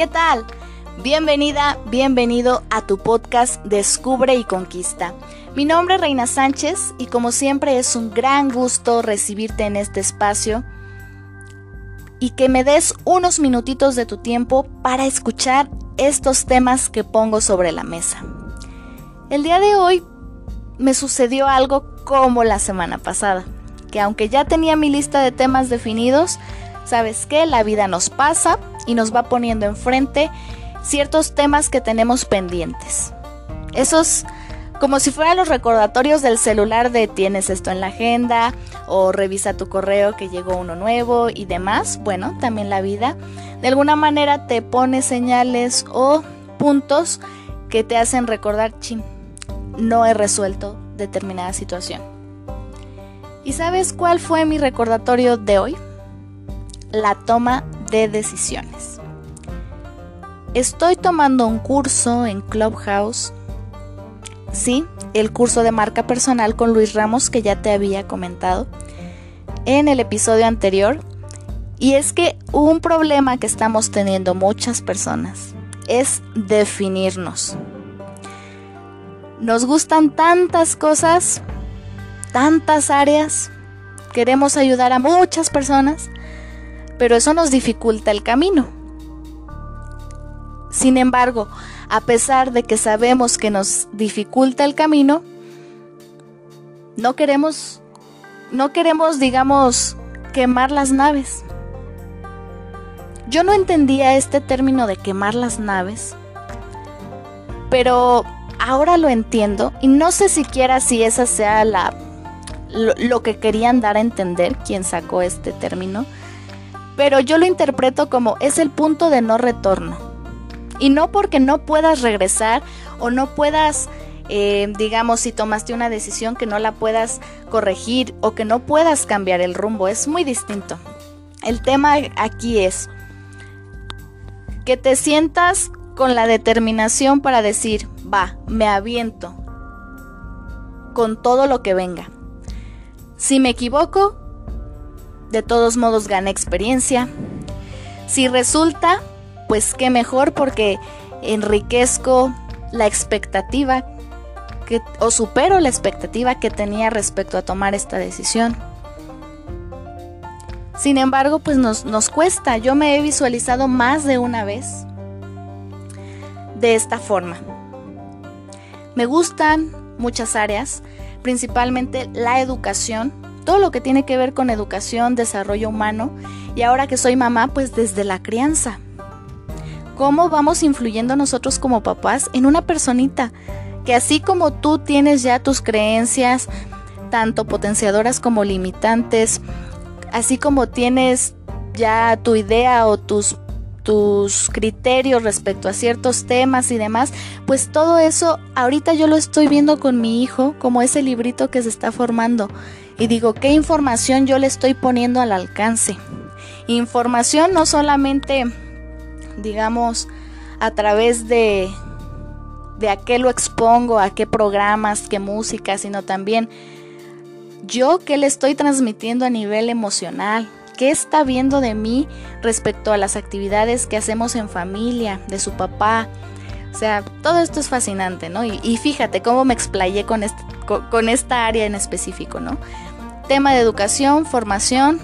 ¿Qué tal? Bienvenida, bienvenido a tu podcast Descubre y Conquista. Mi nombre es Reina Sánchez y como siempre es un gran gusto recibirte en este espacio y que me des unos minutitos de tu tiempo para escuchar estos temas que pongo sobre la mesa. El día de hoy me sucedió algo como la semana pasada, que aunque ya tenía mi lista de temas definidos, ¿sabes qué? La vida nos pasa y nos va poniendo enfrente ciertos temas que tenemos pendientes. Esos como si fueran los recordatorios del celular de tienes esto en la agenda o revisa tu correo que llegó uno nuevo y demás. Bueno, también la vida de alguna manera te pone señales o puntos que te hacen recordar, chin, no he resuelto determinada situación. ¿Y sabes cuál fue mi recordatorio de hoy? La toma de decisiones. Estoy tomando un curso en Clubhouse. Sí, el curso de marca personal con Luis Ramos que ya te había comentado en el episodio anterior. Y es que un problema que estamos teniendo muchas personas es definirnos. Nos gustan tantas cosas, tantas áreas, queremos ayudar a muchas personas, pero eso nos dificulta el camino. Sin embargo, a pesar de que sabemos que nos dificulta el camino, no queremos, no queremos, digamos, quemar las naves. Yo no entendía este término de quemar las naves, pero ahora lo entiendo y no sé siquiera si esa sea la lo, lo que querían dar a entender quien sacó este término, pero yo lo interpreto como es el punto de no retorno. Y no porque no puedas regresar o no puedas, eh, digamos, si tomaste una decisión que no la puedas corregir o que no puedas cambiar el rumbo. Es muy distinto. El tema aquí es que te sientas con la determinación para decir, va, me aviento con todo lo que venga. Si me equivoco, de todos modos gané experiencia. Si resulta, pues qué mejor porque enriquezco la expectativa o supero la expectativa que tenía respecto a tomar esta decisión. Sin embargo, pues nos, nos cuesta. Yo me he visualizado más de una vez de esta forma. Me gustan muchas áreas, principalmente la educación, todo lo que tiene que ver con educación, desarrollo humano y ahora que soy mamá, pues desde la crianza. Cómo vamos influyendo nosotros como papás en una personita que así como tú tienes ya tus creencias, tanto potenciadoras como limitantes, así como tienes ya tu idea o tus tus criterios respecto a ciertos temas y demás, pues todo eso ahorita yo lo estoy viendo con mi hijo como ese librito que se está formando y digo, ¿qué información yo le estoy poniendo al alcance? Información no solamente digamos, a través de, de a qué lo expongo, a qué programas, qué música, sino también yo qué le estoy transmitiendo a nivel emocional, qué está viendo de mí respecto a las actividades que hacemos en familia, de su papá. O sea, todo esto es fascinante, ¿no? Y, fíjate cómo me explayé con, con esta área en específico, ¿no? Tema de educación, formación.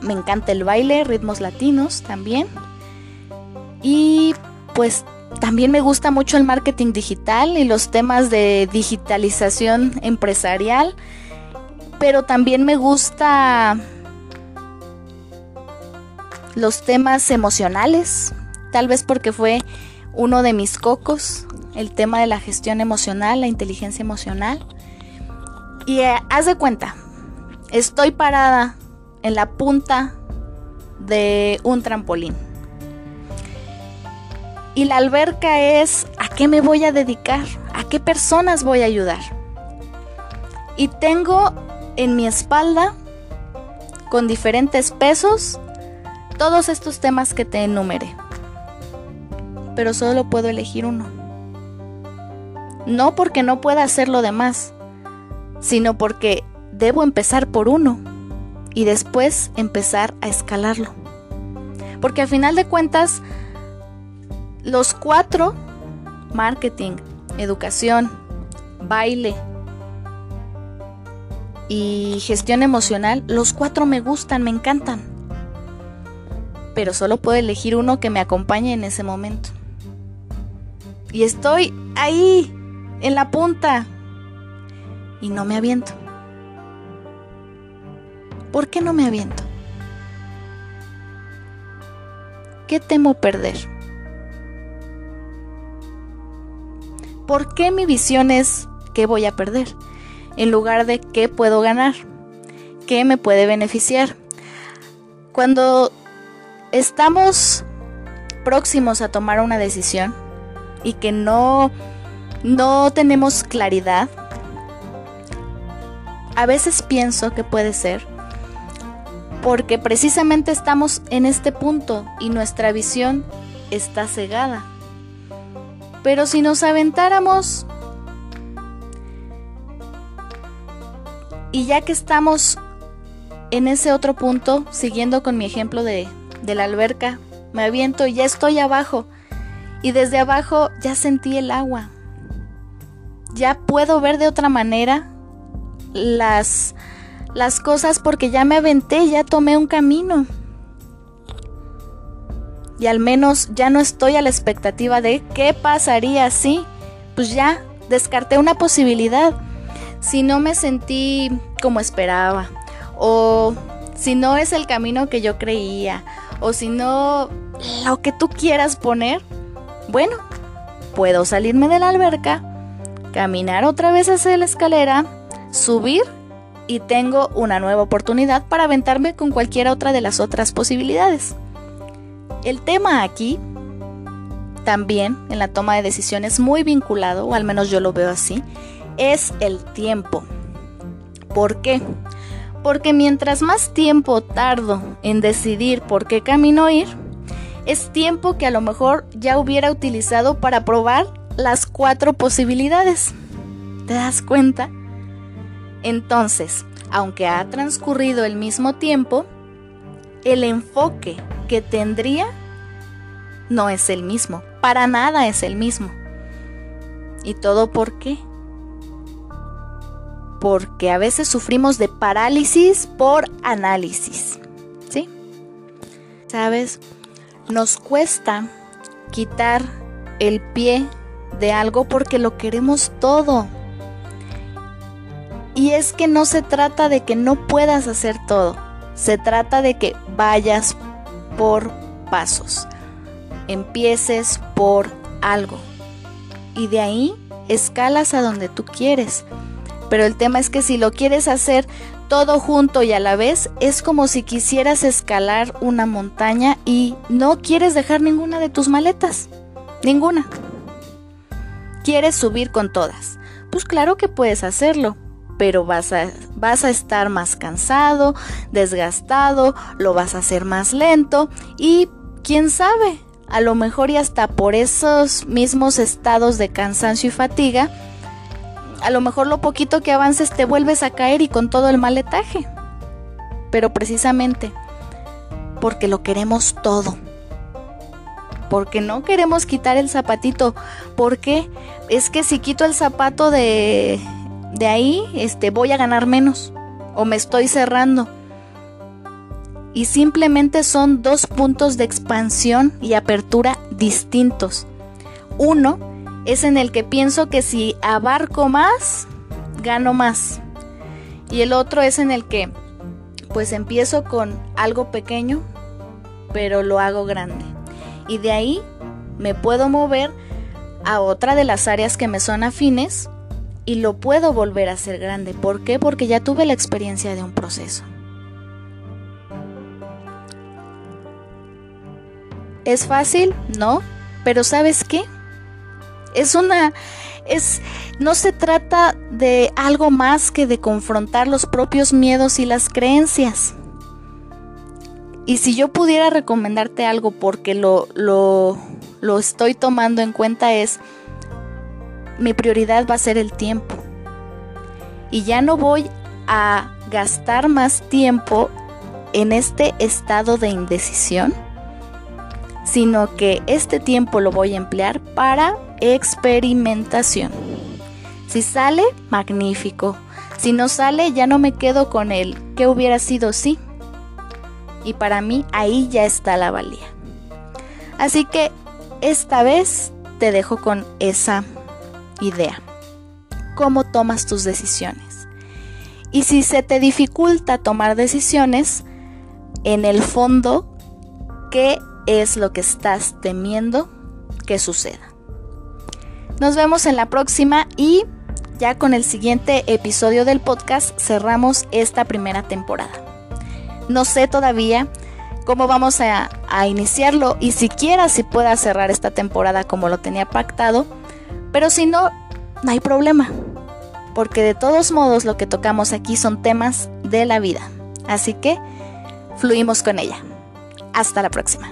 Me encanta el baile, ritmos latinos también. Y pues también me gusta mucho el marketing digital y los temas de digitalización empresarial, pero también me gusta los temas emocionales, tal vez porque fue uno de mis cocos, el tema de la gestión emocional, la inteligencia emocional. Y eh, haz de cuenta, estoy parada en la punta de un trampolín y la alberca es a qué me voy a dedicar, a qué personas voy a ayudar. Y tengo en mi espalda, con diferentes pesos, todos estos temas que te enumeré. Pero solo puedo elegir uno. No porque no pueda hacer lo demás, sino porque debo empezar por uno y después empezar a escalarlo. Porque al final de cuentas, los cuatro, marketing, educación, baile y gestión emocional, los cuatro me gustan, me encantan. Pero solo puedo elegir uno que me acompañe en ese momento. Y estoy ahí, en la punta, y no me aviento. ¿Por qué no me aviento? ¿Qué temo perder? ¿Por qué mi visión es qué voy a perder? En lugar de qué puedo ganar, qué me puede beneficiar. Cuando estamos próximos a tomar una decisión y que no, no tenemos claridad, a veces pienso que puede ser porque precisamente estamos en este punto y nuestra visión está cegada. Pero si nos aventáramos y ya que estamos en ese otro punto, siguiendo con mi ejemplo de, de la alberca, me aviento y ya estoy abajo. Y desde abajo ya sentí el agua. Ya puedo ver de otra manera las las cosas porque ya me aventé, ya tomé un camino. Y al menos ya no estoy a la expectativa de qué pasaría si, pues ya descarté una posibilidad. Si no me sentí como esperaba, o si no es el camino que yo creía, o si no lo que tú quieras poner, bueno, puedo salirme de la alberca, caminar otra vez hacia la escalera, subir y tengo una nueva oportunidad para aventarme con cualquiera otra de las otras posibilidades. El tema aquí, también en la toma de decisiones muy vinculado, o al menos yo lo veo así, es el tiempo. ¿Por qué? Porque mientras más tiempo tardo en decidir por qué camino ir, es tiempo que a lo mejor ya hubiera utilizado para probar las cuatro posibilidades. ¿Te das cuenta? Entonces, aunque ha transcurrido el mismo tiempo, el enfoque que tendría no es el mismo, para nada es el mismo. ¿Y todo por qué? Porque a veces sufrimos de parálisis por análisis. ¿Sí? ¿Sabes? Nos cuesta quitar el pie de algo porque lo queremos todo. Y es que no se trata de que no puedas hacer todo, se trata de que vayas por pasos, empieces por algo y de ahí escalas a donde tú quieres. Pero el tema es que si lo quieres hacer todo junto y a la vez, es como si quisieras escalar una montaña y no quieres dejar ninguna de tus maletas. Ninguna. ¿Quieres subir con todas? Pues claro que puedes hacerlo, pero vas a, vas estar más cansado, desgastado, lo vas a hacer más lento y quién sabe, a lo mejor y hasta por esos mismos estados de cansancio y fatiga, a lo mejor lo poquito que avances te vuelves a caer y con todo el maletaje. Pero precisamente porque lo queremos todo. Porque no queremos quitar el zapatito. porque Es que si quito el zapato de de ahí este, voy a ganar menos o me estoy cerrando. Y simplemente son dos puntos de expansión y apertura distintos. Uno es en el que pienso que si abarco más, gano más. Y el otro es en el que pues empiezo con algo pequeño, pero lo hago grande. Y de ahí me puedo mover a otra de las áreas que me son afines y lo puedo volver a hacer grande. ¿Por qué? Porque ya tuve la experiencia de un proceso. ¿Es fácil? No, pero ¿sabes qué? Es una es no se trata de algo más que de confrontar los propios miedos y las creencias. Y si yo pudiera recomendarte algo porque lo, lo, lo estoy tomando en cuenta es mi prioridad va a ser el tiempo. Y ya no voy a gastar más tiempo en este estado de indecisión, sino que este tiempo lo voy a emplear para experimentación. Si sale, magnífico. Si no sale, ya no me quedo con él. ¿Qué hubiera sido sí? Y para mí ahí ya está la valía. Así que esta vez te dejo con esa idea. ¿Cómo tomas tus decisiones? Y si se te dificulta tomar decisiones, en el fondo, ¿qué es lo que estás temiendo que suceda? Nos vemos en la próxima y ya con el siguiente episodio del podcast cerramos esta primera temporada. No sé todavía cómo vamos a, iniciarlo y siquiera si pueda cerrar esta temporada como lo tenía pactado, pero si no, no hay problema, porque de todos modos lo que tocamos aquí son temas de la vida, así que fluimos con ella. Hasta la próxima.